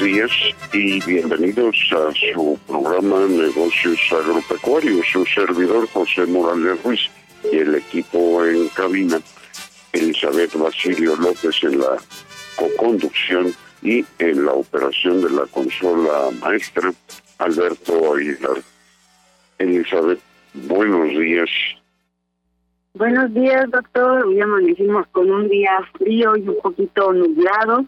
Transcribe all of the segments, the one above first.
Días y bienvenidos a su programa Negocios Agropecuarios. Su servidor José Morales Ruiz y el equipo en cabina, Elizabeth Basilio López en la co-conducción y en la operación de la consola maestra, Alberto Aguilar. Elizabeth, buenos días. Buenos días, doctor. Hoy amanecimos con un día frío y un poquito nublado.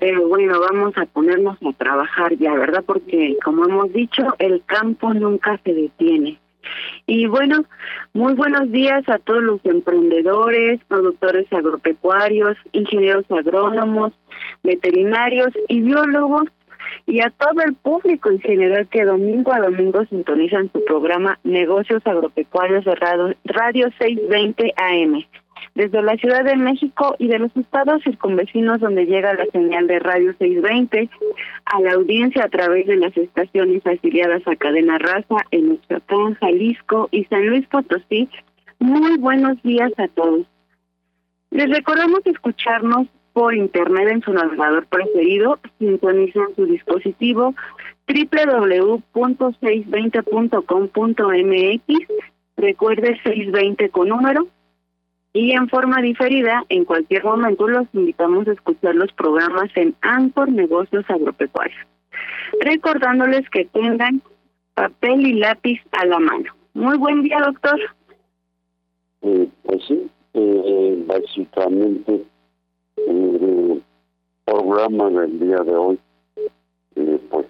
Pero bueno, vamos a ponernos a trabajar ya, ¿verdad? Porque como hemos dicho, el campo nunca se detiene. Y bueno, muy buenos días a todos los emprendedores, productores agropecuarios, ingenieros agrónomos, veterinarios y biólogos y a todo el público en general que domingo a domingo sintonizan su programa Negocios Agropecuarios de Radio 620 AM desde la Ciudad de México y de los estados circunvecinos donde llega la señal de Radio 620 a la audiencia a través de las estaciones afiliadas a Cadena Raza en Michoacán, Jalisco y San Luis Potosí. Muy buenos días a todos. Les recordamos escucharnos por internet en su navegador preferido, sintonizan su dispositivo www.620.com.mx, recuerde 620 con número, y en forma diferida, en cualquier momento los invitamos a escuchar los programas en Anchor Negocios Agropecuarios. Recordándoles que tengan papel y lápiz a la mano. Muy buen día, doctor. Eh, pues sí, eh, básicamente el programa del día de hoy, eh, pues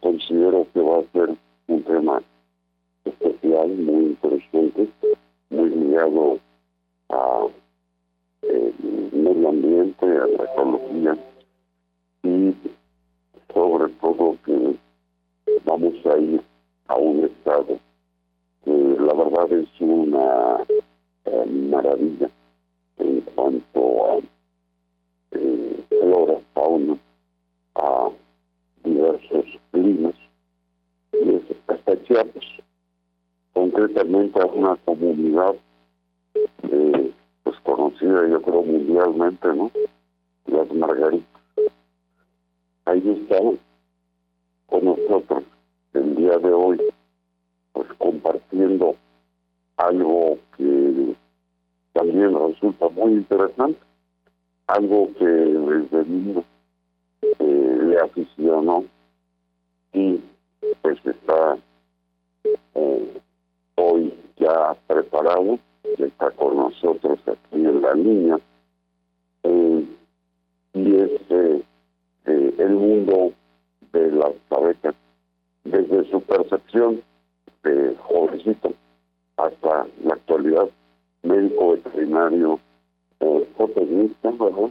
considero que va a ser un tema especial, muy interesante, muy ligado a el medio ambiente, a la ecología. Y sobre todo que vamos a ir a un estado que la verdad es una eh, maravilla en cuanto a eh, flora, fauna, a diversos climas. Y es hasta concretamente a una comunidad eh, conocida yo creo mundialmente, ¿no? Las margaritas. Ahí están con nosotros el día de hoy, pues compartiendo algo que también resulta muy interesante, algo que desde niño eh, le aficionó y pues está eh, hoy ya preparado que está con nosotros aquí en la línea, eh, y es eh, eh, el mundo de las abejas, desde su percepción de jovencito hasta la actualidad, médico veterinario, eh, ¿verdad?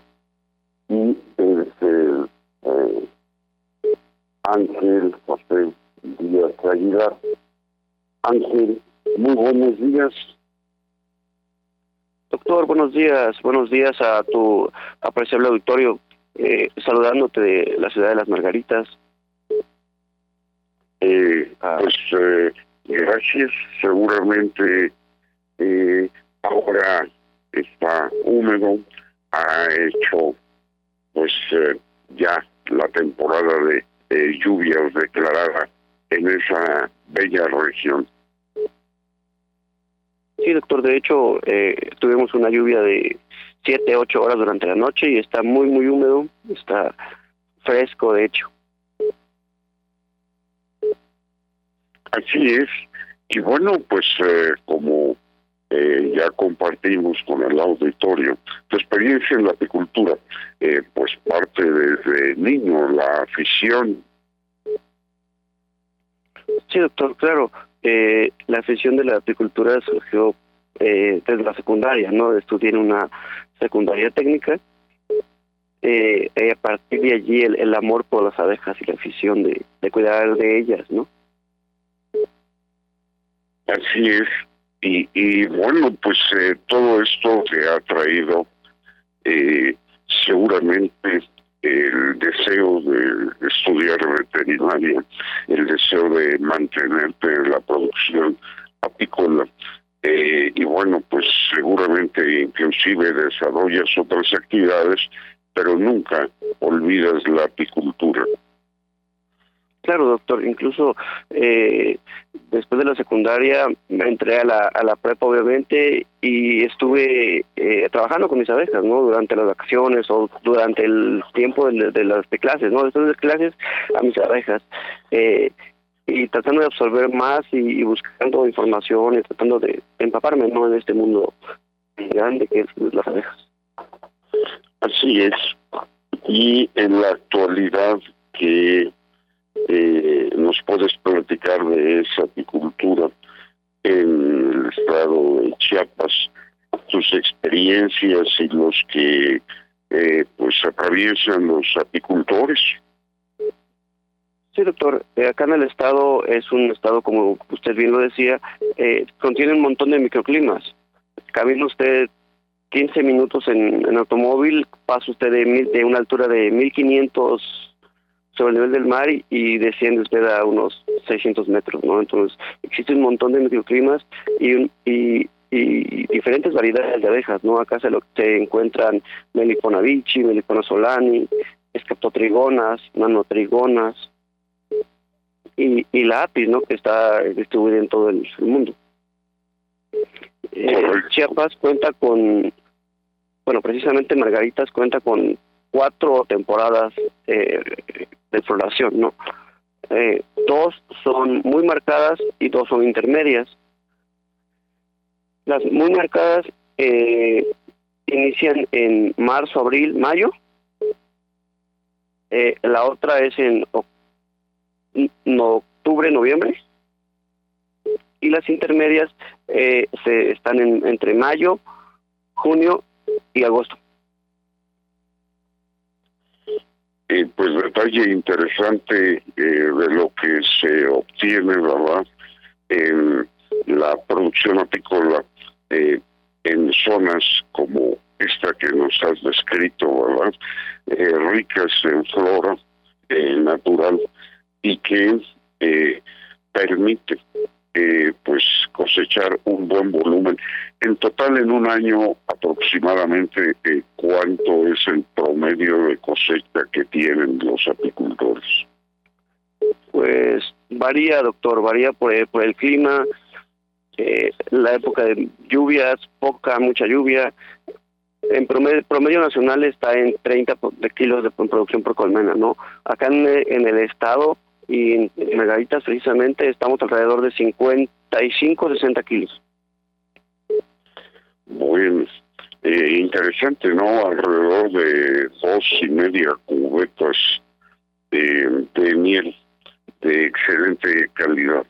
Y es el Ángel José Díaz Aguilar. Ángel, muy buenos días. Doctor, buenos días, buenos días a tu apreciable auditorio, eh, saludándote de la ciudad de las Margaritas. Eh. Pues eh, gracias, seguramente eh, ahora está húmedo, ha hecho pues ya la temporada de lluvias declarada en esa bella región. Sí, doctor, de hecho eh, tuvimos una lluvia de 7, 8 horas durante la noche y está muy, muy húmedo, está fresco, de hecho. Así es. Y bueno, pues eh, como eh, ya compartimos con el auditorio tu experiencia en la apicultura, eh, pues parte desde niño, la afición. Sí, doctor, claro. Eh, la afición de la apicultura surgió desde la secundaria, ¿no? Estudié una secundaria técnica. a partir de allí el, amor por las abejas y la afición de, de cuidar de ellas, ¿no? Así es. Y, y bueno, pues eh, todo esto que ha traído eh, seguramente el deseo de estudiar veterinaria, el deseo de mantenerte la producción apícola. Eh, y bueno, pues seguramente inclusive desarrollas otras actividades, pero nunca olvidas la apicultura. Claro, doctor. Incluso eh, después de la secundaria me entré a la, a la prepa, obviamente, y estuve eh, trabajando con mis abejas, ¿no? Durante las vacaciones o durante el tiempo de, de las clases, ¿no? Después de clases a mis abejas. Eh, y tratando de absorber más y, buscando información y tratando de empaparme, ¿no? En este mundo grande que es las abejas. Así es. Y en la actualidad que eh, nos puedes platicar de esa apicultura en el estado de Chiapas, tus experiencias y los que eh, pues atraviesan los apicultores. Sí, doctor. Eh, acá en el estado es un estado, como usted bien lo decía, eh, contiene un montón de microclimas. Camina usted 15 minutos en, en automóvil, pasa usted de, de una altura de 1500 sobre el nivel del mar y, desciende usted a unos 600 metros, ¿no? Entonces, existe un montón de microclimas y, y, y diferentes variedades de abejas, ¿no? Acá se, lo, se encuentran Melipona bichi, Melipona solani, escaptotrigonas, nanotrigonas y, y la apis, ¿no? Que está distribuida en todo el, mundo. Eh, Chiapas cuenta con, bueno, precisamente Margaritas cuenta con cuatro temporadas eh, de floración, ¿no? Eh, dos son muy marcadas y dos son intermedias. Las muy marcadas eh, inician en marzo, abril, mayo. Eh, la otra es en octubre, noviembre. Y las intermedias eh, se están en, entre mayo, junio y agosto. Eh, pues detalle interesante eh, de lo que se obtiene, ¿verdad? En la producción apícola eh, en zonas como esta que nos has descrito, ¿verdad? Eh, ricas en flora natural y que permite eh, pues cosechar un buen volumen. En total, en un año aproximadamente, eh, ¿cuánto es el promedio de cosecha que tienen los apicultores? Pues varía, doctor, varía por, el, por el clima, eh, la época de lluvias, poca, mucha lluvia. En promedio, promedio nacional está en 30 de kilos de producción por colmena, ¿no? Acá en el estado y en Margaritas precisamente estamos alrededor de 55, 60 kilos. Muy eh, interesante, ¿no? Alrededor de dos y media cubetas de, de miel de excelente calidad.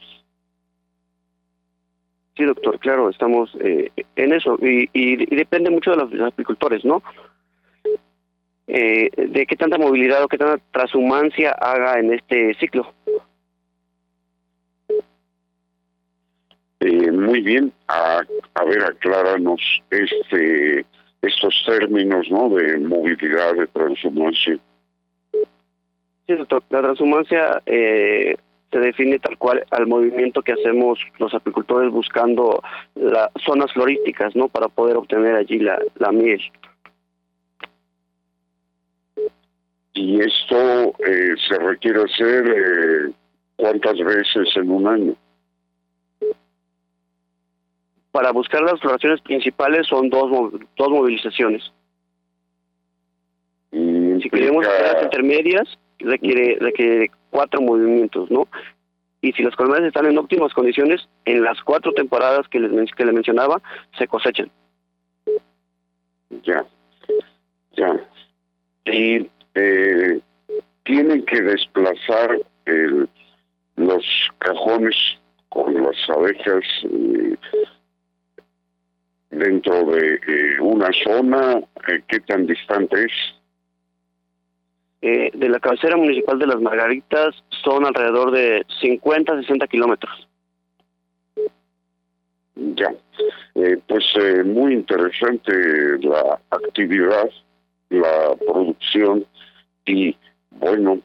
Sí, doctor, claro, estamos eh, en eso y, y, y, depende mucho de los apicultores, ¿no? Eh, de qué tanta movilidad o qué tanta transhumancia haga en este ciclo. Eh, muy bien, a, a ver, acláranos este, estos términos ¿no? de movilidad, de transhumancia. Sí, doctor, la transhumancia eh, se define tal cual al movimiento que hacemos los apicultores buscando las zonas florísticas, ¿no? Para poder obtener allí la, la miel. Y esto eh, se requiere hacer eh, cuántas veces en un año. Para buscar las floraciones principales son dos, dos movilizaciones. Y si queremos las intermedias, requiere, requiere cuatro movimientos, ¿no? y si las colmenas están en óptimas condiciones, en las cuatro temporadas que les, que le mencionaba, se cosechan. Ya, ya. Y eh, tienen que desplazar el, los cajones con las abejas eh, dentro de eh, una zona, ¿qué tan distante es? Eh, de la cabecera municipal de Las Margaritas son alrededor de 50, 60 kilómetros. Ya, eh, pues eh, muy interesante la actividad, la producción y bueno,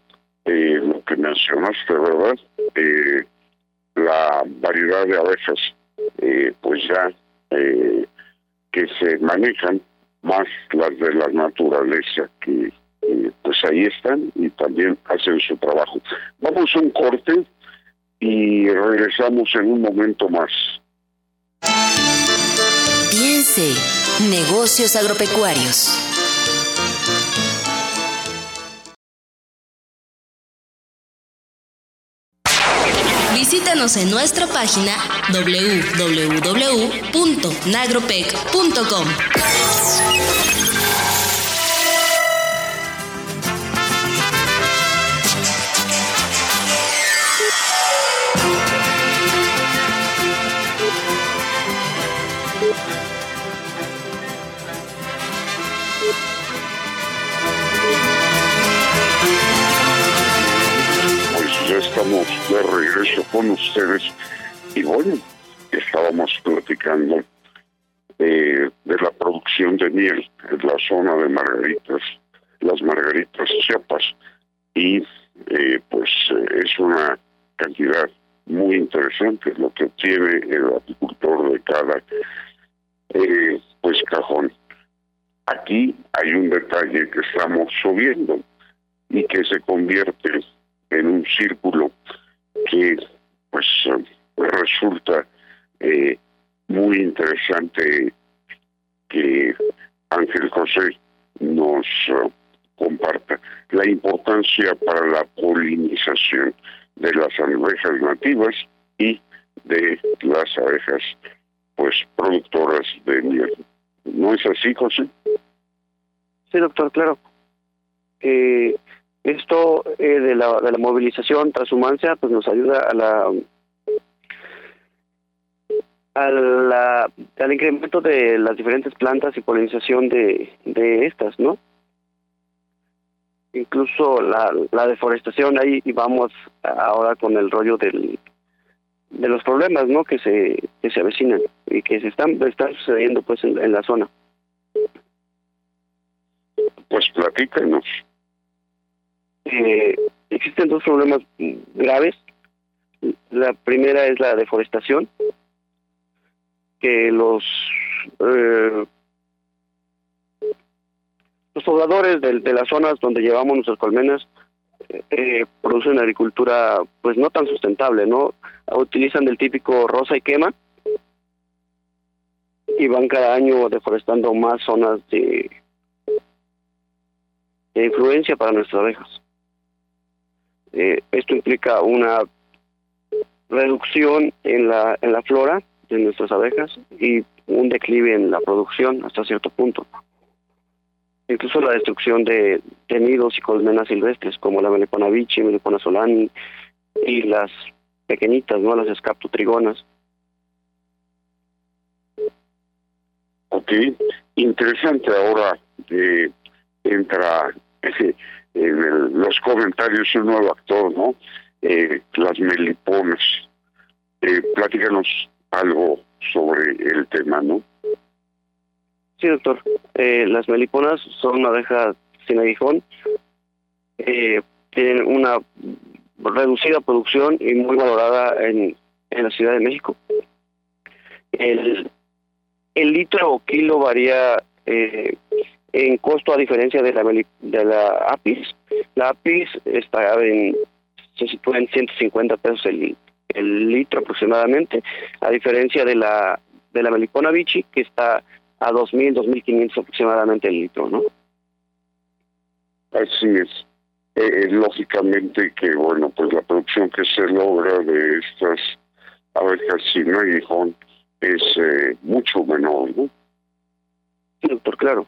lo que mencionaste, ¿verdad? la variedad de abejas, pues ya que se manejan más las de la naturaleza que pues ahí están y también hacen su trabajo. Vamos a un corte y regresamos en un momento más. Piense, negocios agropecuarios. Visítanos en nuestra página www.nagropec.com. de regreso con ustedes y bueno, estábamos platicando eh, de la producción de miel en la zona de Margaritas, las Margaritas Chiapas y eh, pues es una cantidad muy interesante lo que obtiene el apicultor de cada eh, pues cajón. Aquí hay un detalle que estamos subiendo y que se convierte en un círculo que pues resulta eh, muy interesante que Ángel José nos uh, comparta la importancia para la polinización de las abejas nativas y de las abejas pues productoras de miel. ¿No es así, José? Sí, doctor, claro. Eh, esto eh, de, la, de la movilización transhumancia pues nos ayuda a la a al incremento de las diferentes plantas y polinización de, de estas, ¿no? Incluso la, la deforestación, ahí vamos ahora con el rollo del, de los problemas, ¿no? Que se, que se avecinan y que se están, están sucediendo pues en, en la zona. Pues platícanos. Eh, existen dos problemas graves. La primera es la deforestación, que los eh, los pobladores de, de, las zonas donde llevamos nuestras colmenas eh, producen agricultura pues no tan sustentable, ¿no? Utilizan el típico rosa y quema y van cada año deforestando más zonas de, de influencia para nuestras abejas. Eh, esto implica una reducción en la, en la flora de nuestras abejas y un declive en la producción hasta cierto punto. Incluso la destrucción de, nidos y colmenas silvestres como la melipona bichi, melipona solani y las pequeñitas, ¿no? Las escaptotrigonas. Ok, interesante ahora eh, entra en los comentarios un nuevo actor, ¿no? Eh, las meliponas. Eh, platícanos algo sobre el tema, ¿no? Sí, doctor. Eh, las meliponas son una abeja sin aguijón. Eh, tienen una reducida producción y muy valorada en, en la Ciudad de México. El, el litro o kilo varía eh, en costo a diferencia de la de la APIS. La APIS está en se sitúa en 150 pesos el, el litro aproximadamente, a diferencia de la de la melipona bichi que está a 2000, 2500 aproximadamente el litro, ¿no? Así es. eh, lógicamente que, bueno, pues la producción que se logra de estas abejas sin aguijón es eh, mucho menor, ¿no? Sí, doctor, claro.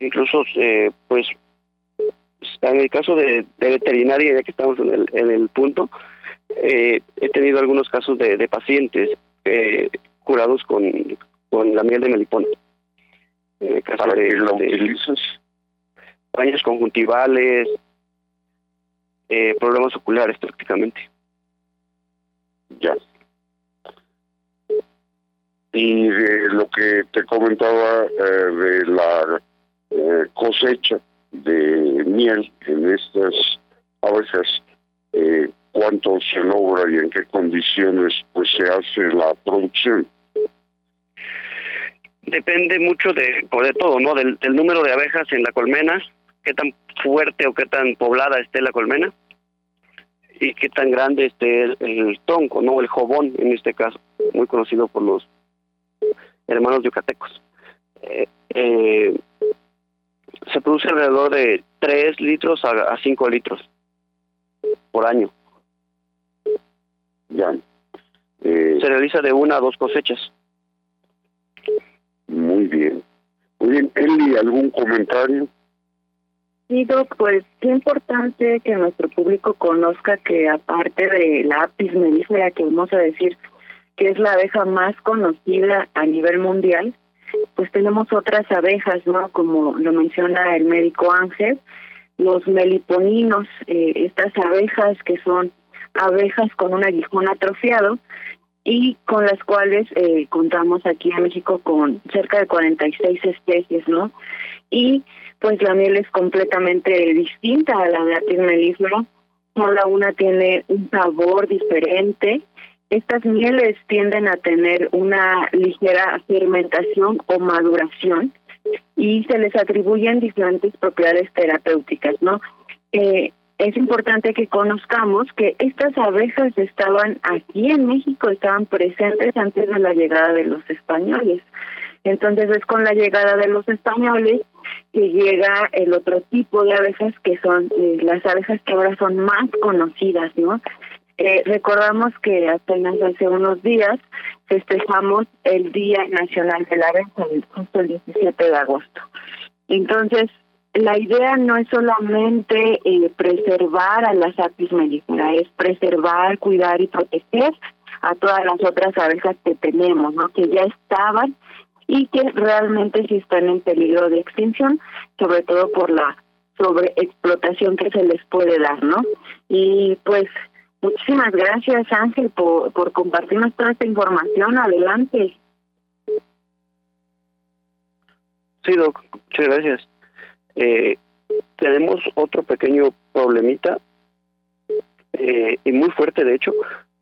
Incluso, eh, pues, en el caso de, veterinaria, ya que estamos en el, en el punto, eh, he tenido algunos casos de, de pacientes eh, curados con, con la miel de melipón. En el caso de, lo utilizas? Daños conjuntivales, eh, problemas oculares prácticamente. Ya. Y de lo que te comentaba eh, de la eh, cosecha de miel en estas abejas, eh, cuánto se logra y en qué condiciones pues se hace la producción. Depende mucho de, pues, de todo, ¿no? Del, número de abejas en la colmena, qué tan fuerte o qué tan poblada esté la colmena y qué tan grande esté el, tronco, ¿no? El jobón, en este caso, muy conocido por los hermanos yucatecos. Eh, eh, se produce alrededor de 3 litros a, a 5 litros por año. Ya. Eh, se realiza de una a dos cosechas. Muy bien. Muy bien, Eli, ¿algún comentario? Sí, Doc, pues qué importante que nuestro público conozca que aparte de la apis mellifera, que vamos a decir que es la abeja más conocida a nivel mundial, pues tenemos otras abejas, ¿no? Como lo menciona el médico Ángel, los meliponinos, eh, estas abejas que son abejas con un aguijón atrofiado y con las cuales eh, contamos aquí en México con cerca de 46 especies, ¿no? Y pues la miel es completamente distinta a la de Apis mellifera, cada una tiene un sabor diferente. Estas mieles tienden a tener una ligera fermentación o maduración y se les atribuyen diferentes propiedades terapéuticas, ¿no? Eh, es importante que conozcamos que estas abejas estaban aquí en México, estaban presentes antes de la llegada de los españoles. Entonces es con la llegada de los españoles que llega el otro tipo de abejas que son eh, las abejas que ahora son más conocidas, ¿no? Eh, recordamos que apenas hace unos días festejamos el Día Nacional de la Abeja, justo el 17 de agosto. Entonces, la idea no es solamente eh, preservar a las apis mellifera, es preservar, cuidar y proteger a todas las otras abejas que tenemos, ¿no? Que ya estaban y que realmente sí están en peligro de extinción, sobre todo por la sobreexplotación que se les puede dar, ¿no? Y pues muchísimas gracias Ángel por, por compartirnos toda esta información. Adelante. Sí, Doc, muchas gracias. Eh, tenemos otro pequeño problemita, eh, y muy fuerte de hecho,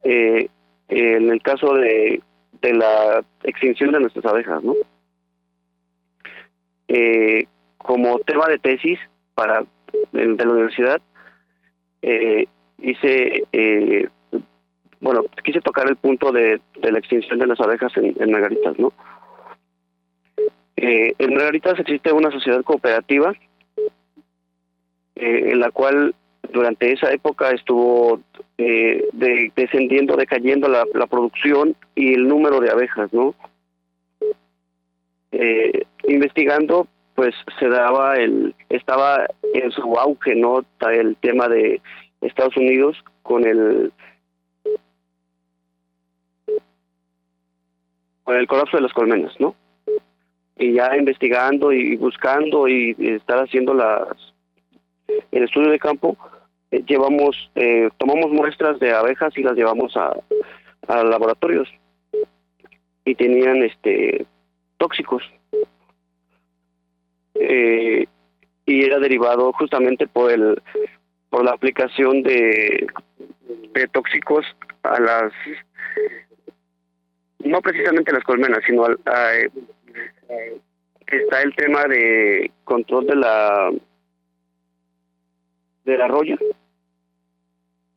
eh, en el caso de, de la extinción de nuestras abejas, ¿no? Eh, como tema de tesis para de, la universidad, eh, hice, eh, bueno, quise tocar el punto de, de la extinción de las abejas en, en Margaritas, ¿no? Eh, en Margaritas existe una sociedad cooperativa eh, en la cual durante esa época estuvo eh, de, descendiendo, decayendo la, la, producción y el número de abejas, ¿no? Eh, investigando, pues se daba el, estaba en su auge, ¿no? El tema de Estados Unidos con el con el colapso de las colmenas, ¿no? Y ya investigando y buscando y estar haciendo las el estudio de campo, eh, llevamos, eh, tomamos muestras de abejas y las llevamos a, a laboratorios y tenían este tóxicos eh, y era derivado justamente por el por la aplicación de, de tóxicos a las no precisamente a las colmenas sino al, a, está el tema de control de la del arroyo,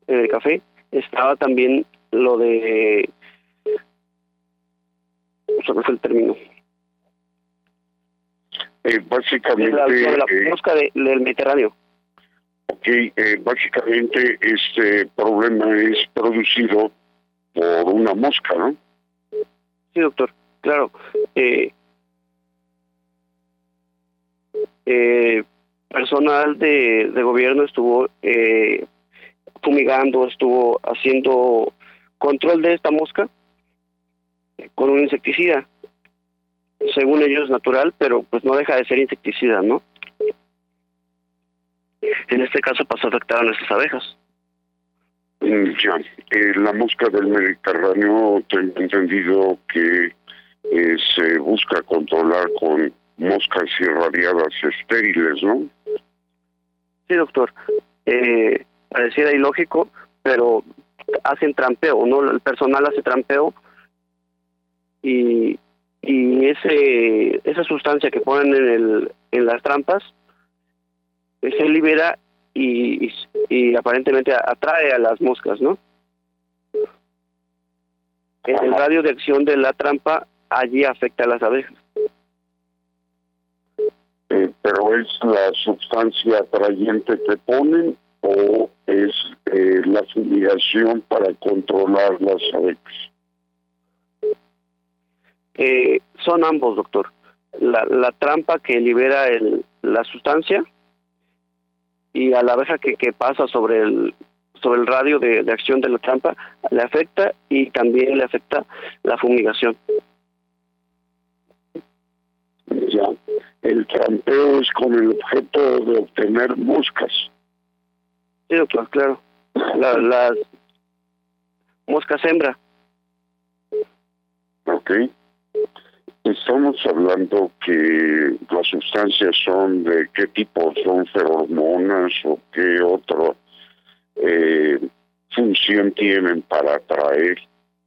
del café, estaba también lo de... ¿Cuál fue el término? Eh, básicamente... La, la eh, mosca del Mediterráneo. Ok, eh, básicamente este problema es producido por una mosca, ¿no? Sí, doctor, claro. Eh, eh, personal de, de gobierno estuvo eh, fumigando, estuvo haciendo control de esta mosca con un insecticida. Según ellos natural, pero pues no deja de ser insecticida, ¿no? En este caso pasó a afectar a nuestras abejas. Mm, ya, eh, la mosca del Mediterráneo, tengo entendido que eh, se busca controlar con moscas irradiadas estériles, ¿no? Sí, doctor. Eh, pareciera ilógico, pero hacen trampeo, ¿no? El personal hace trampeo y, y ese esa sustancia que ponen en, el, en las trampas se libera y, y, aparentemente atrae a las moscas, ¿no? En el radio de acción de la trampa allí afecta a las abejas. Eh, pero es la sustancia atrayente que ponen o es eh, la fumigación para controlar las abejas? Eh, son ambos, doctor. La, la trampa que libera el, la sustancia y a la abeja que, que pasa sobre el sobre el radio de, de acción de la trampa le afecta y también le afecta la fumigación. Ya, el trampeo es con el objeto de obtener moscas. Sí, doctor, claro. La, las moscas hembra. Ok. Estamos hablando que las sustancias son de qué tipo, son feromonas o qué otra eh, función tienen para atraer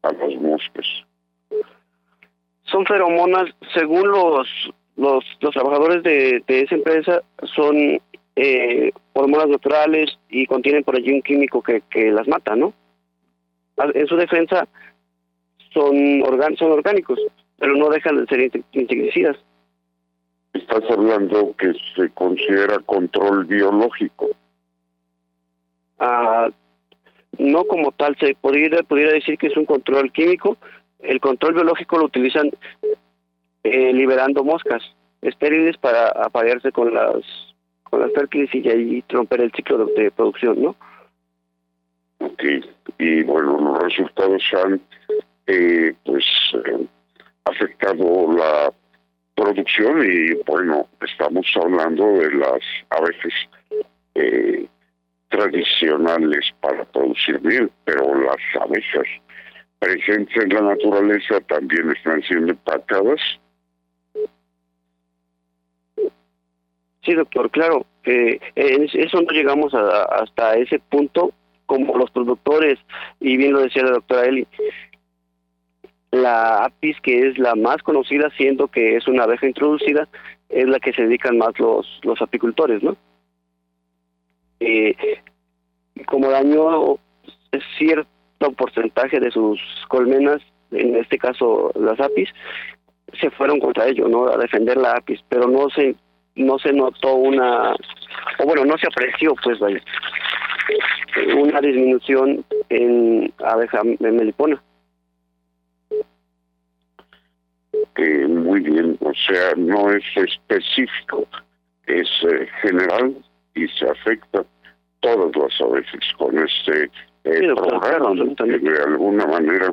a las moscas. Son feromonas, según los los, los trabajadores de, esa empresa, son eh, hormonas naturales y contienen por allí un químico que, que las mata, ¿no? En su defensa son, organ son orgánicos, pero no dejan de ser insecticidas. Estás hablando que se considera control biológico. Ah, no como tal, se podría, decir que es un control químico. El control biológico lo utilizan eh, liberando moscas estériles para aparearse con las con las fértiles y ahí romper el ciclo de, producción, ¿no? Ok, y bueno, los resultados han eh, pues eh, afectado la producción y bueno, estamos hablando de las abejas eh, tradicionales para producir miel, pero las abejas presentes en la naturaleza también están siendo impactadas Sí, doctor, claro. Eh, eso no llegamos hasta ese punto como los productores, y bien lo decía la doctora Eli, la apis, que es la más conocida, siendo que es una abeja introducida, es la que se dedican más los, los apicultores, ¿no? Eh, como dañó cierto porcentaje de sus colmenas, en este caso las apis, se fueron contra ello, ¿no? A defender la apis, pero no se no se notó una, o bueno, no se apreció, pues vaya, una disminución en abeja melipona. Eh, muy bien, o sea, no es específico, es eh, general y se afecta todas las abejas con este eh, programa, de alguna manera,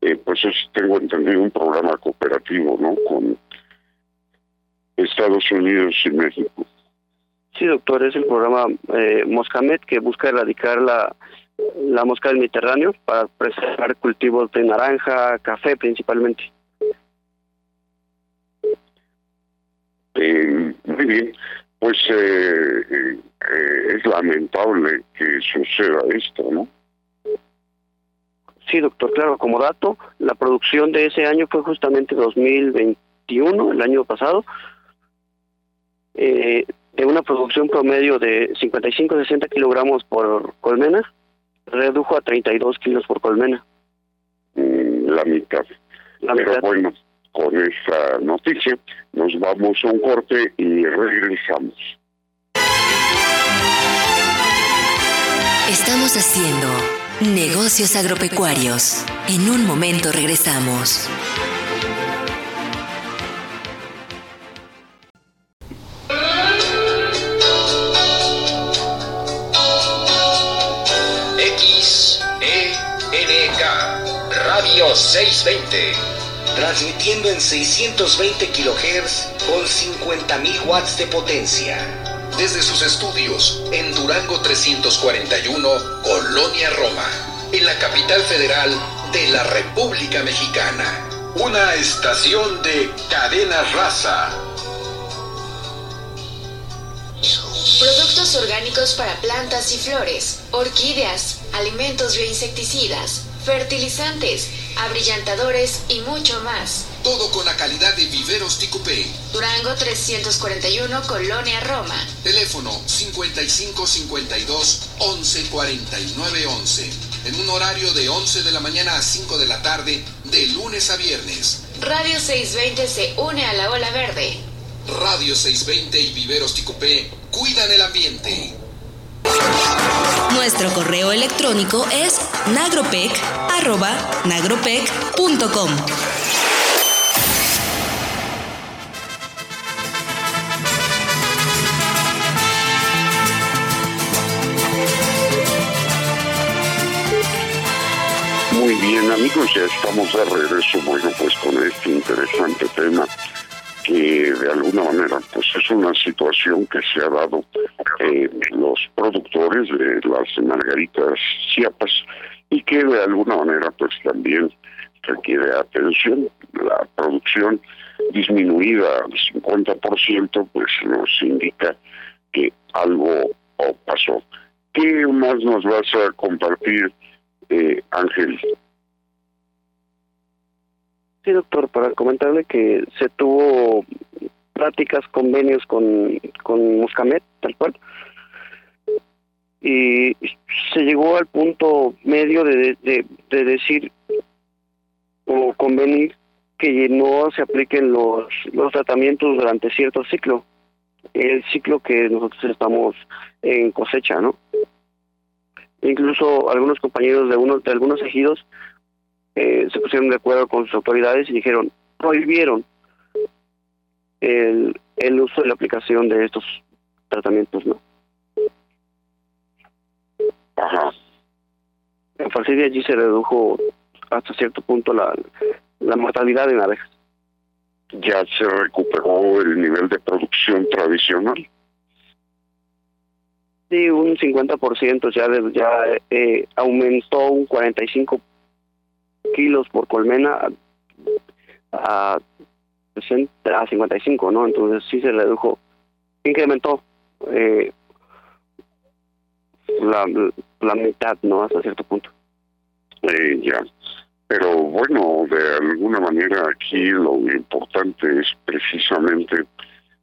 eh, pues es, tengo entendido un programa cooperativo, ¿no? Con Estados Unidos y México. Sí, doctor, es el programa eh, Moscamet que busca erradicar la, la mosca del Mediterráneo para preservar cultivos de naranja, café principalmente. Eh, muy bien, pues eh, eh, es lamentable que suceda esto, ¿no? Sí, doctor, claro, como dato, la producción de ese año fue justamente 2021, el año pasado, eh, de una producción promedio de 55-60 kilogramos por colmena, redujo a 32 kilos por colmena. Mm, la mitad. La Pero bueno, con esta noticia. Nos vamos a un corte y regresamos. Estamos haciendo negocios agropecuarios. En un momento regresamos. Radio 620, transmitiendo en 620 kHz con 50.000 watts de potencia. Desde sus estudios en Durango 341, Colonia Roma, en la capital federal de la República Mexicana. Una estación de cadena raza. Productos orgánicos para plantas y flores, orquídeas, alimentos bioinsecticidas fertilizantes, abrillantadores y mucho más. Todo con la calidad de Viveros Ticupé. Durango 341, Colonia Roma. Teléfono 5552 11 49 11. En un horario de 11 de la mañana a 5 de la tarde, de lunes a viernes. Radio 620 se une a la ola verde. Radio 620 y Viveros Ticupé cuidan el ambiente. Nuestro correo electrónico es nagropec.nagropec.com. Muy bien amigos, ya estamos de regreso, bueno pues con este interesante tema que de alguna manera pues es una situación que se ha dado eh, los productores de las margaritas Chiapas y que de alguna manera pues también requiere atención. La producción disminuida al 50% pues nos indica que algo pasó. ¿Qué más nos vas a compartir, eh, Ángel? Sí, doctor, para comentarle que se tuvo prácticas, convenios con, con Muscamet, tal cual, y se llegó al punto medio de, de, de decir o convenir que no se apliquen los, los tratamientos durante cierto ciclo, el ciclo que nosotros estamos en cosecha, ¿no? Incluso algunos compañeros de unos de algunos ejidos eh, se pusieron de acuerdo con sus autoridades y dijeron, prohibieron el, el uso y la aplicación de estos tratamientos, ¿no? Ajá. En Falsidia allí se redujo hasta cierto punto la, la mortalidad en abejas. Ya se recuperó el nivel de producción tradicional. Sí, un 50% ya, de, ya eh, aumentó un 45 kilos por colmena a, a 55, ¿no? Entonces sí se redujo, incrementó eh, la, la mitad, ¿no? Hasta cierto punto. Eh, ya. Pero bueno, de alguna manera aquí lo importante es precisamente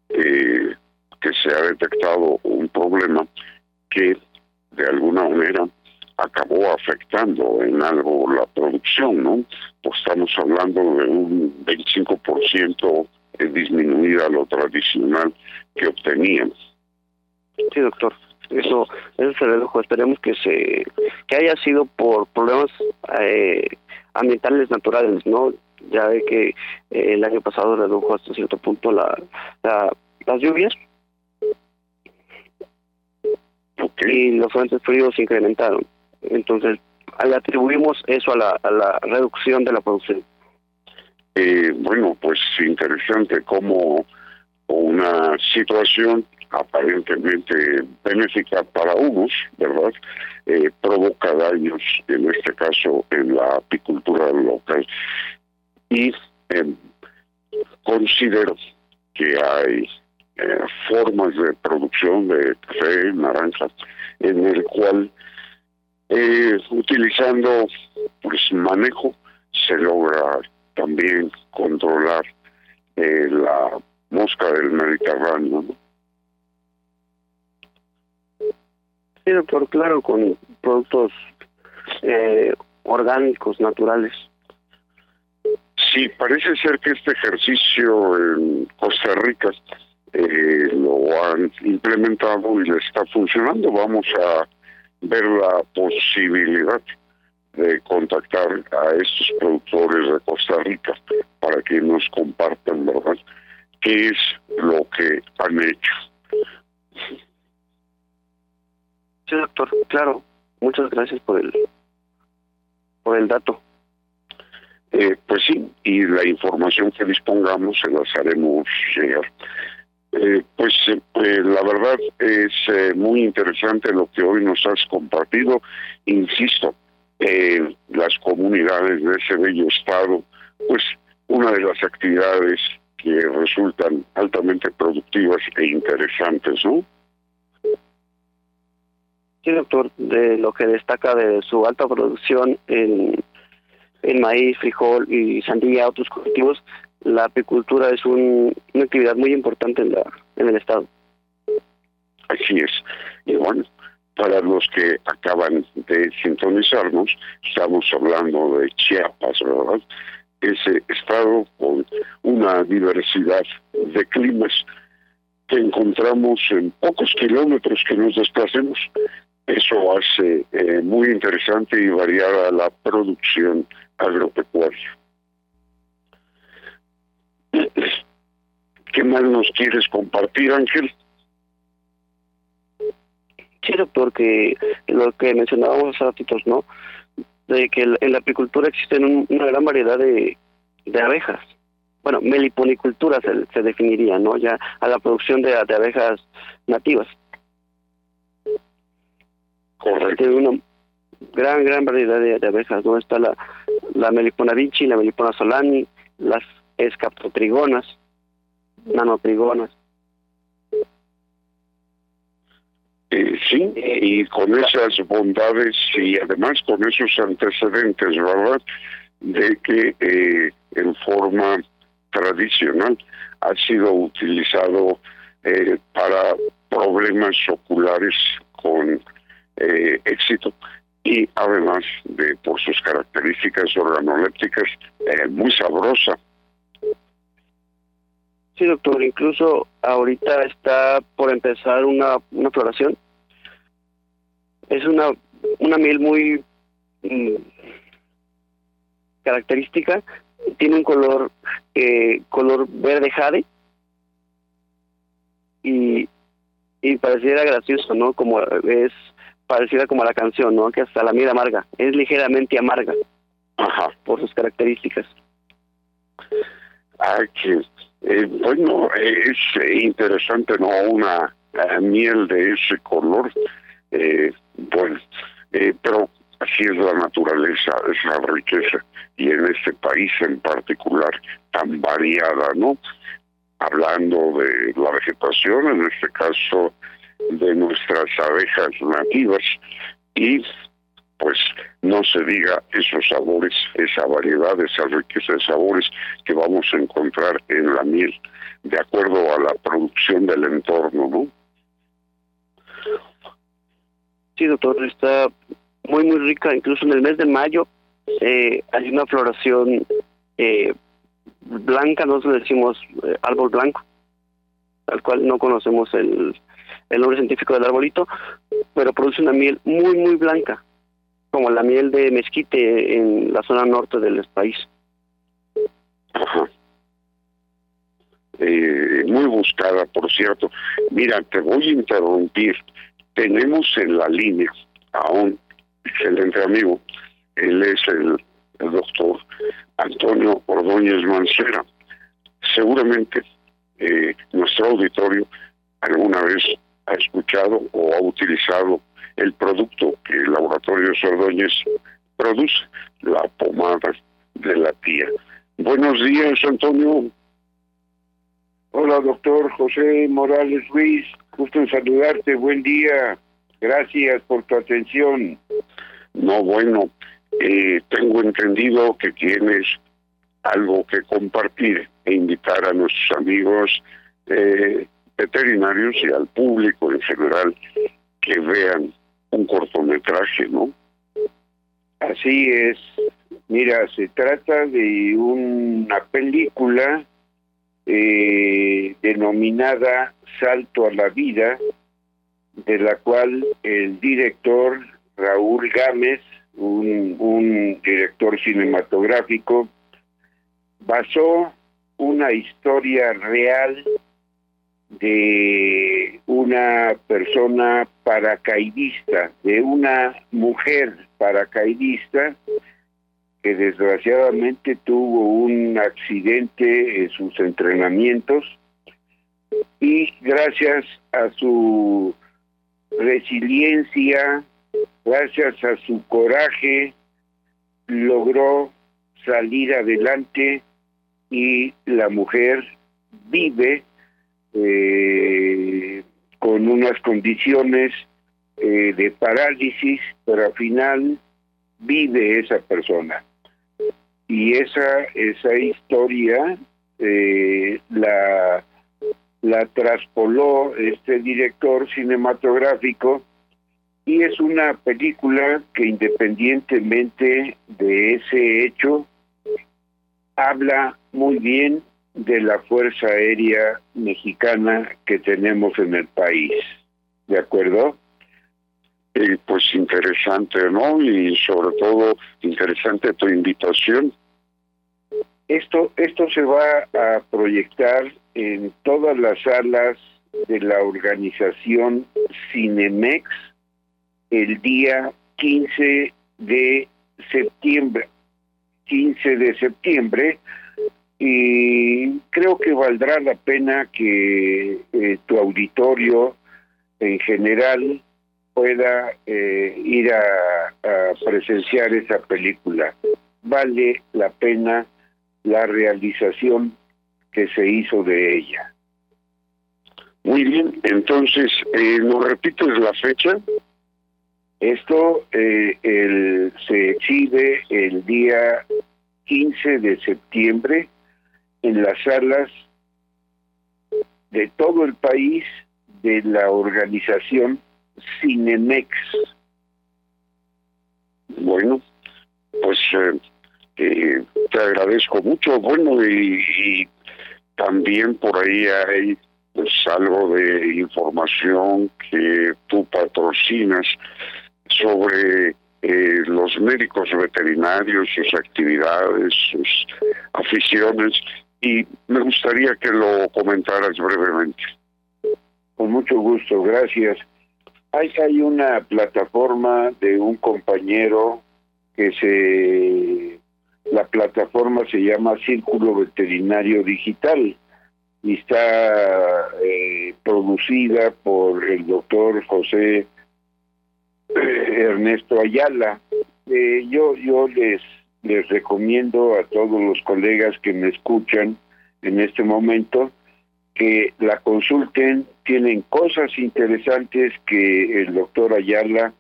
eh, que se ha detectado un problema que de alguna manera acabó afectando en algo la producción, ¿no? Pues estamos hablando de un 25% disminuida lo tradicional que obtenían. Sí, doctor. Eso, eso se redujo. Esperemos que se que haya sido por problemas eh, ambientales naturales, ¿no? Ya ve que eh, el año pasado redujo hasta cierto punto la, la las lluvias y los fuentes fríos se incrementaron. Entonces, le atribuimos eso a la, a la reducción de la producción. Eh, bueno, pues interesante como una situación aparentemente benéfica para unos, ¿verdad? Eh, provoca daños, en este caso, en la apicultura local. Y eh, considero que hay eh, formas de producción de café, naranja, en el cual eh, utilizando pues manejo se logra también controlar eh, la mosca del Mediterráneo. ¿no? Sí, doctor, claro, con productos eh, orgánicos, naturales. Sí, parece ser que este ejercicio en Costa Rica eh, lo han implementado y le está funcionando. Vamos a ver la posibilidad de contactar a estos productores de Costa Rica para que nos compartan, ¿verdad?, qué es lo que han hecho. Sí, doctor, claro. Muchas gracias por el por el dato. Eh, pues sí, y la información que dispongamos se las haremos llegar. Eh, pues eh, la es muy interesante lo que hoy nos has compartido. Insisto, en las comunidades de ese bello estado, pues una de las actividades que resultan altamente productivas e interesantes, ¿no? Sí, doctor, de lo que destaca de su alta producción en, en maíz, frijol y sandía, otros cultivos, la apicultura es una actividad muy importante en, la, en el estado. Así es. Y bueno, para los que acaban de sintonizarnos, estamos hablando de Chiapas, ¿verdad? Ese estado con una diversidad de climas que encontramos en pocos kilómetros que nos desplacemos. Eso hace eh, muy interesante y variada la producción agropecuaria. ¿Qué más nos quieres compartir, Ángel? Sí, doctor, que lo que mencionábamos hace ratitos, ¿no? De que en la apicultura existen una gran variedad de, de abejas. Bueno, meliponicultura se, se, definiría, ¿no? Ya a la producción de, de abejas nativas. Correcto. Tiene una gran, gran variedad de, abejas, ¿no? Está la, la melipona vinci, la melipona solani, las escaptotrigonas, nanotrigonas. Eh, sí, y con esas bondades y además con esos antecedentes, ¿verdad? De que eh, en forma tradicional ha sido utilizado eh, para problemas oculares con éxito y además de por sus características organolépticas muy sabrosa. Sí, doctor, incluso ahorita está por empezar una, una floración. Es una, una miel muy mm, característica, tiene un color eh, color verde jade y, y pareciera gracioso, ¿no? Como es parecida como la canción, ¿no? Que hasta la miel amarga, es ligeramente amarga. Ajá. Por sus características. Ah, que eh, bueno, es interesante, ¿no? Una eh, miel de ese color. Eh, bueno, eh, pero así es la naturaleza, esa riqueza. Y en este país en particular, tan variada, ¿no? Hablando de la vegetación, en este caso de nuestras abejas nativas, y pues no se diga esos sabores, esa variedad, esa riqueza de sabores que vamos a encontrar en la miel, de acuerdo a la producción del entorno, ¿no? Sí, doctor, está muy, muy rica. Incluso en el mes de mayo eh, hay una floración eh, blanca, nosotros decimos eh, árbol blanco, al cual no conocemos el, el nombre científico del arbolito, pero produce una miel muy, muy blanca como la miel de mezquite en la zona norte del país. Ajá. Eh, muy buscada, por cierto. Mira, te voy a interrumpir. Tenemos en la línea a un excelente amigo. Él es el, doctor Antonio Ordóñez Mancera. Seguramente eh, nuestro auditorio alguna vez ha escuchado o ha utilizado el producto que el laboratorio Ordóñez produce, la pomada de la tía. Buenos días, Antonio. Hola, doctor José Morales Ruiz. Gusto en saludarte. Buen día. Gracias por tu atención. No, bueno, eh, tengo entendido que tienes algo que compartir e invitar a nuestros amigos eh, veterinarios y al público en general que vean un cortometraje, ¿no? Así es. Mira, se trata de una película eh, denominada Salto a la Vida, de la cual el director Raúl Gámez, un, un director cinematográfico, basó una historia real de una persona paracaidista, de una mujer paracaidista que desgraciadamente tuvo un accidente en sus entrenamientos y gracias a su resiliencia, gracias a su coraje, logró salir adelante y la mujer vive eh, con unas condiciones eh, de parálisis, pero al final vive esa persona. Y esa, esa historia eh, la, la traspoló este director cinematográfico y es una película que independientemente de ese hecho, habla muy bien de la Fuerza Aérea Mexicana que tenemos en el país. ¿De acuerdo? Eh, pues interesante, ¿no? Y sobre todo interesante tu invitación. Esto, esto se va a proyectar en todas las salas de la organización Cinemex el día 15 de septiembre. 15 de septiembre y creo que valdrá la pena que eh, tu auditorio en general pueda eh, ir a, presenciar esa película. Vale la pena la realización que se hizo de ella. Muy bien, entonces, eh, ¿nos repites la fecha? Esto eh, el, se exhibe el día 15 de septiembre en las salas de todo el país de la organización Cinemex. Bueno, pues eh, eh, te agradezco mucho. Bueno, y, también por ahí hay pues algo de información que tú patrocinas sobre eh, los médicos veterinarios, sus actividades, sus aficiones y me gustaría que lo comentaras brevemente. Con mucho gusto, gracias. Hay, hay una plataforma de un compañero que se... La plataforma se llama Círculo Veterinario Digital y está eh, producida por el doctor José eh, Ernesto Ayala. Eh, yo, yo les les recomiendo a todos los colegas que me escuchan en este momento que la consulten. Tienen cosas interesantes que el doctor Ayala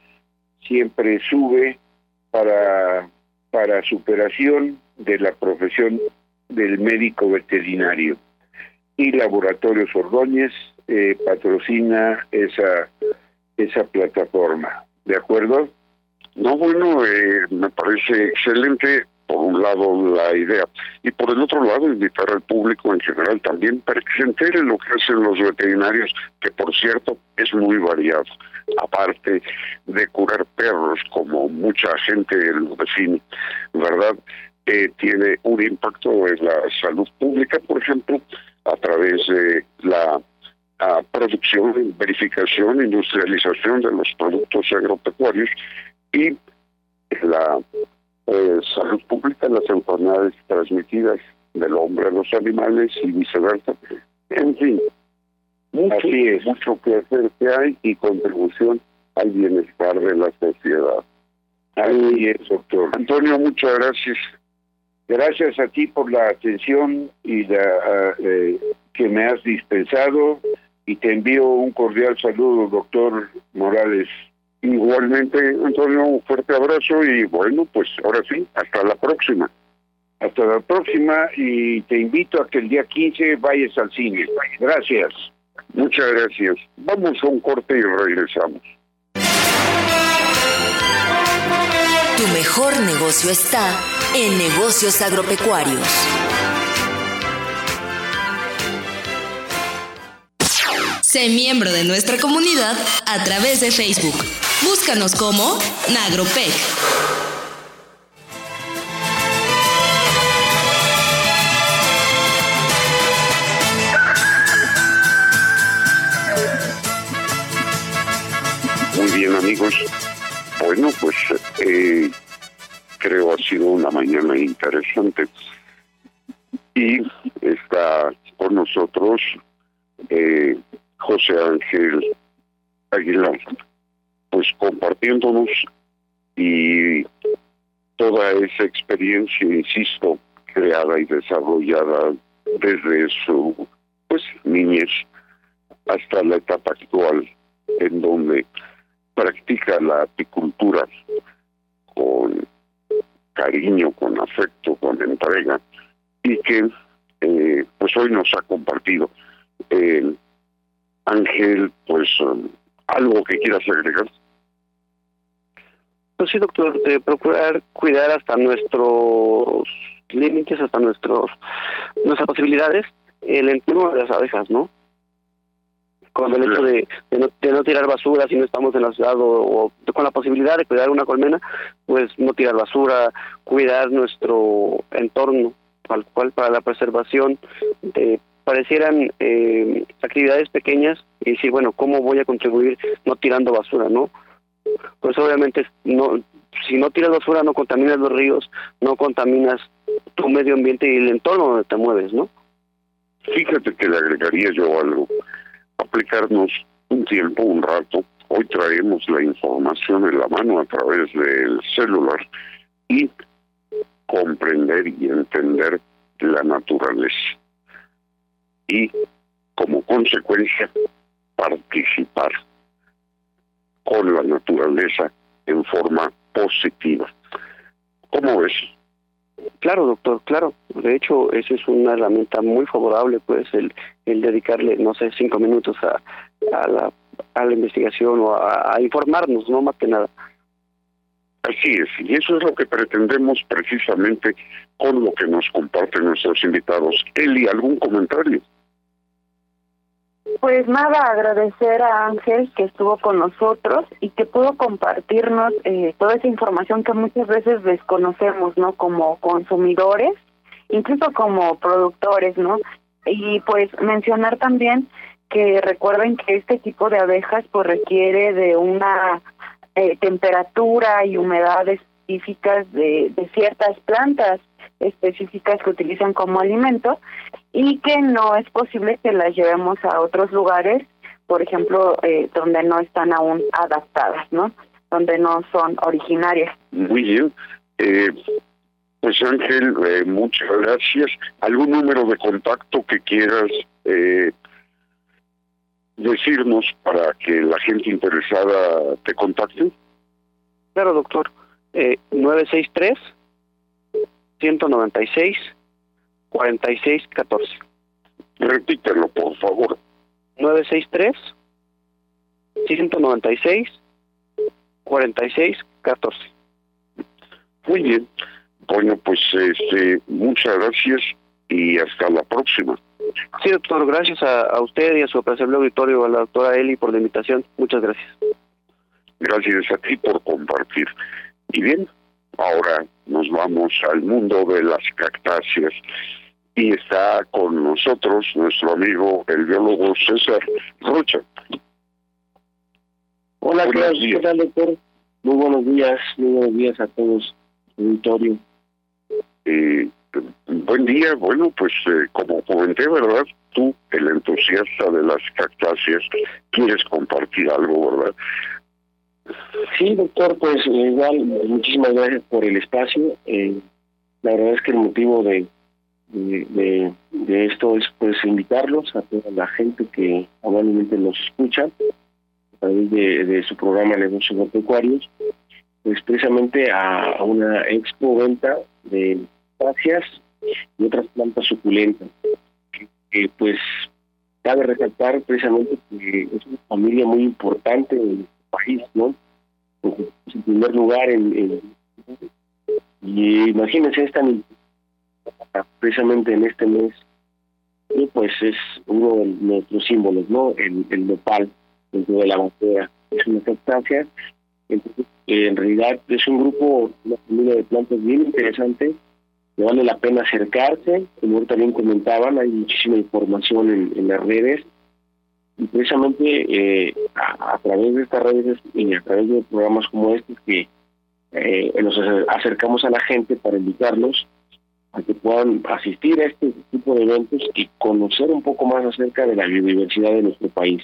siempre sube para, para superación de la profesión del médico veterinario. Y Laboratorios Ordóñez eh, patrocina esa, esa plataforma. ¿De acuerdo? No, bueno, eh, me parece excelente por un lado la idea y por el otro lado invitar al público en general también para que se entere lo que hacen los veterinarios, que por cierto es muy variado. Aparte de curar perros, como mucha gente lo define, ¿verdad? Eh, tiene un impacto en la salud pública, por ejemplo, a través de la producción, verificación, industrialización de los productos agropecuarios y la eh, salud pública, las enfermedades transmitidas del hombre a los animales y viceversa. En fin, mucho, mucho que hacer que hay y contribución al bienestar de la sociedad. Así es, doctor. Antonio, muchas gracias. Gracias a ti por la atención y la eh, que me has dispensado y te envío un cordial saludo, doctor Morales. Igualmente, Antonio, un fuerte abrazo y bueno, pues ahora sí, hasta la próxima. Hasta la próxima y te invito a que el día 15 vayas al cine. Gracias. Muchas gracias. Vamos a un corte y regresamos. Tu mejor negocio está en negocios agropecuarios. Sé miembro de nuestra comunidad a través de Facebook. Búscanos como Nagropec. Muy bien amigos, bueno pues eh, creo ha sido una mañana interesante. Y está con nosotros eh, José Ángel Aguilar, pues compartiéndonos y toda esa experiencia, insisto, creada y desarrollada desde su pues niñez hasta la etapa actual en donde practica la apicultura con cariño, con afecto, con entrega y que eh, pues hoy nos ha compartido. Eh, Ángel, pues um, algo que quieras agregar. Pues sí, doctor, de procurar cuidar hasta nuestros límites, hasta nuestros nuestras posibilidades, el entorno de las abejas, ¿no? Con el hecho de, no, de no tirar basura si no estamos en la ciudad o, con la posibilidad de cuidar una colmena, pues no tirar basura, cuidar nuestro entorno, tal cual para la preservación de parecieran eh, actividades pequeñas y decir, bueno, ¿cómo voy a contribuir no tirando basura, no? Pues obviamente, no si no tiras basura no contaminas los ríos, no contaminas tu medio ambiente y el entorno donde te mueves, ¿no? Fíjate que le agregaría yo algo, aplicarnos un tiempo, un rato, hoy traemos la información en la mano a través del celular y comprender y entender la naturaleza. Y como consecuencia participar con la naturaleza en forma positiva. ¿Cómo ves? Claro, doctor, claro. De hecho, eso es una herramienta muy favorable, pues, el, el dedicarle, no sé, cinco minutos a, a, la, a la investigación o a, a informarnos, no más que nada. Así es, y eso es lo que pretendemos precisamente con lo que nos comparten nuestros invitados. Eli, ¿algún comentario? Pues nada, agradecer a Ángel que estuvo con nosotros y que pudo compartirnos eh, toda esa información que muchas veces desconocemos, ¿no? Como consumidores, incluso como productores, ¿no? Y pues mencionar también que recuerden que este tipo de abejas pues requiere de una eh, temperatura y humedad específicas de, de ciertas plantas específicas que utilizan como alimento y que no es posible que las llevemos a otros lugares, por ejemplo, eh, donde no están aún adaptadas, ¿no? Donde no son originarias. Muy bien. Eh, pues Ángel, eh, muchas gracias. ¿Algún número de contacto que quieras eh, decirnos para que la gente interesada te contacte? Claro, doctor. Eh, 963 196 4614. Repítelo, por favor. 963 196 4614. Muy bien. Bueno, pues este, muchas gracias y hasta la próxima. Sí, doctor, gracias a, a usted y a su apreciable auditorio, a la doctora Eli por la invitación. Muchas gracias. Gracias a ti por compartir. Y bien, ahora nos vamos al mundo de las cactáceas y está con nosotros nuestro amigo el biólogo César Rocha. Hola, ¿qué tal, doctor? Muy buenos días, muy buenos días a todos, auditorio. Eh, buen día, bueno, pues eh, como comenté, ¿verdad? Tú, el entusiasta de las cactáceas, quieres compartir algo, ¿verdad? Sí, doctor, pues igual, muchísimas gracias por el espacio. Eh, la verdad es que el motivo de, de, esto es pues invitarlos a toda la gente que amablemente nos escucha a través de, su programa Negocios Agropecuarios, pues precisamente a, una expo venta de cactáceas y otras plantas suculentas, que, que pues cabe resaltar precisamente que es una familia muy importante en país, ¿no? En primer lugar, en, en Y imagínense, es tan precisamente en este mes, y pues es uno de nuestros símbolos, ¿no? El, el nopal dentro de la bandera. Es una sustancia, entonces, en realidad es un grupo, una familia de plantas bien interesante, que vale la pena acercarse, como también comentaban, hay muchísima información en las redes, y precisamente eh, a, través de estas redes y a través de programas como este que eh, nos acercamos a la gente para invitarlos a que puedan asistir a este tipo de eventos y conocer un poco más acerca de la biodiversidad de nuestro país.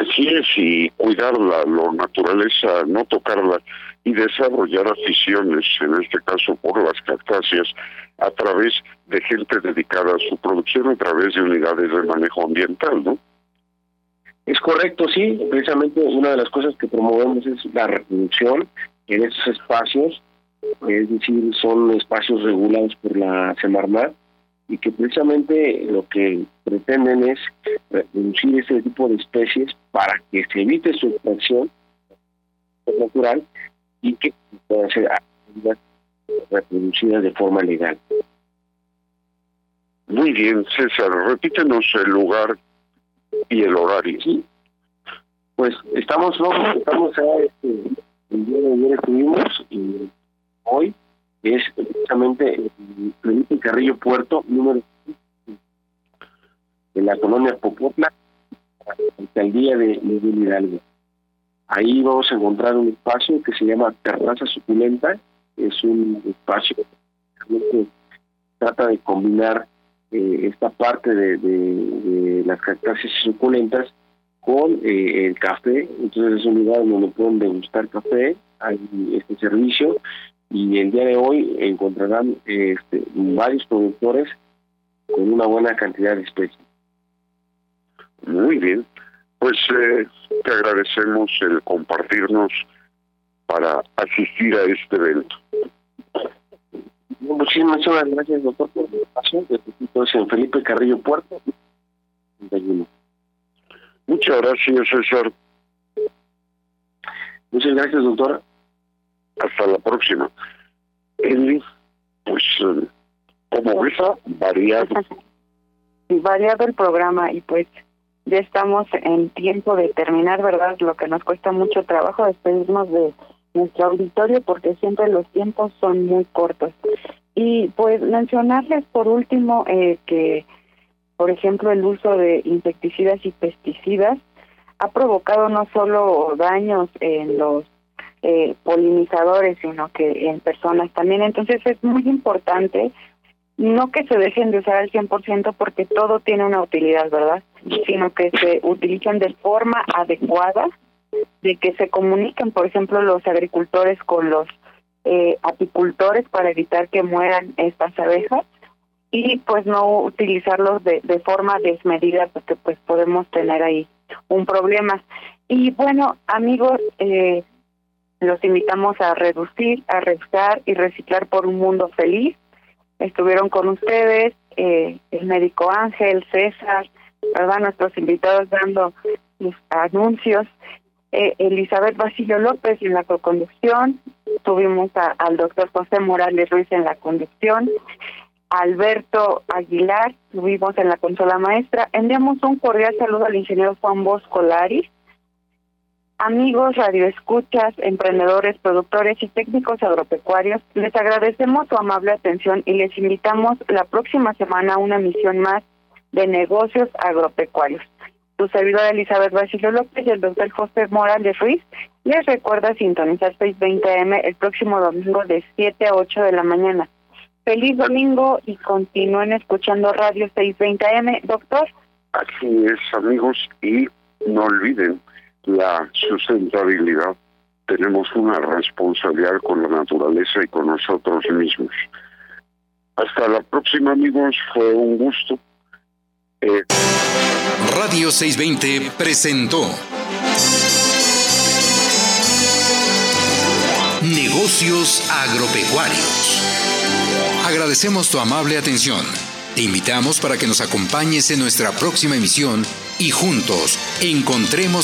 Así es, y cuidarla, la naturaleza, no tocarla y desarrollar aficiones, en este caso por las cactáceas, a través de gente dedicada a su producción, a través de unidades de manejo ambiental, ¿no? Es correcto, sí. Precisamente una de las cosas que promovemos es la reproducción en estos espacios, es decir, son espacios regulados por la Semarnat y que precisamente lo que pretenden es reducir ese tipo de especies para que se evite su extracción natural y que puedan ser reproducidas de forma legal. Muy bien, César, repítenos el lugar y el horario. Sí. Pues estamos, estamos este, el día de ayer estuvimos y hoy es precisamente Felipe Carrillo Puerto, número de la colonia Popotla, alcaldía de Miguel Hidalgo. Ahí vamos a encontrar un espacio que se llama Terraza Suculenta, es un espacio que trata de combinar eh, esta parte de, de, las cactáceas suculentas con eh, el café, entonces es un lugar donde pueden degustar café, hay este servicio y el día de hoy encontrarán este, varios productores con una buena cantidad de especies. Muy bien, pues eh, te agradecemos el compartirnos para asistir a este evento. Muchísimas gracias, doctor, por la invitación. en Felipe Carrillo Puerto. Muchas gracias, César. Muchas gracias, doctor. Hasta la próxima. Eli, pues, eh, como ves, variado. Variado el programa y pues ya estamos en tiempo de terminar, ¿verdad? Lo que nos cuesta mucho trabajo despedirnos de nuestro auditorio porque siempre los tiempos son muy cortos. Y pues mencionarles por último eh, que, por ejemplo, el uso de insecticidas y pesticidas ha provocado no solo daños en los eh, polinizadores, sino que en personas también. Entonces es muy importante no que se dejen de usar al 100% porque todo tiene una utilidad, ¿verdad? Sino que se utilicen de forma adecuada, de que se comuniquen, por ejemplo, los agricultores con los eh, apicultores para evitar que mueran estas abejas y pues no utilizarlos de, de forma desmedida porque pues podemos tener ahí un problema. Y bueno, amigos, eh, los invitamos a reducir, a reusar y reciclar por un mundo feliz. Estuvieron con ustedes eh, el médico Ángel, César, ¿verdad? Nuestros invitados dando los anuncios. Eh, Elizabeth Basilio López en la co-conducción. Tuvimos al doctor José Morales Ruiz en la conducción. Alberto Aguilar, tuvimos en la consola maestra. Enviamos un cordial saludo al ingeniero Juan Bosco Laris Amigos radioescuchas, emprendedores, productores y técnicos agropecuarios, les agradecemos su amable atención y les invitamos la próxima semana a una misión más de negocios agropecuarios. Su servidora Elizabeth Basilio López y el doctor José Morales Ruiz les recuerda sintonizar 620M el próximo domingo de 7 a 8 de la mañana. Feliz domingo y continúen escuchando Radio 620M, doctor. Así es, amigos, y no olviden la sustentabilidad, tenemos una responsabilidad con la naturaleza y con nosotros mismos. Hasta la próxima amigos, fue un gusto. Eh, Radio 620 presentó Negocios Agropecuarios. Agradecemos tu amable atención. Te invitamos para que nos acompañes en nuestra próxima emisión y juntos encontremos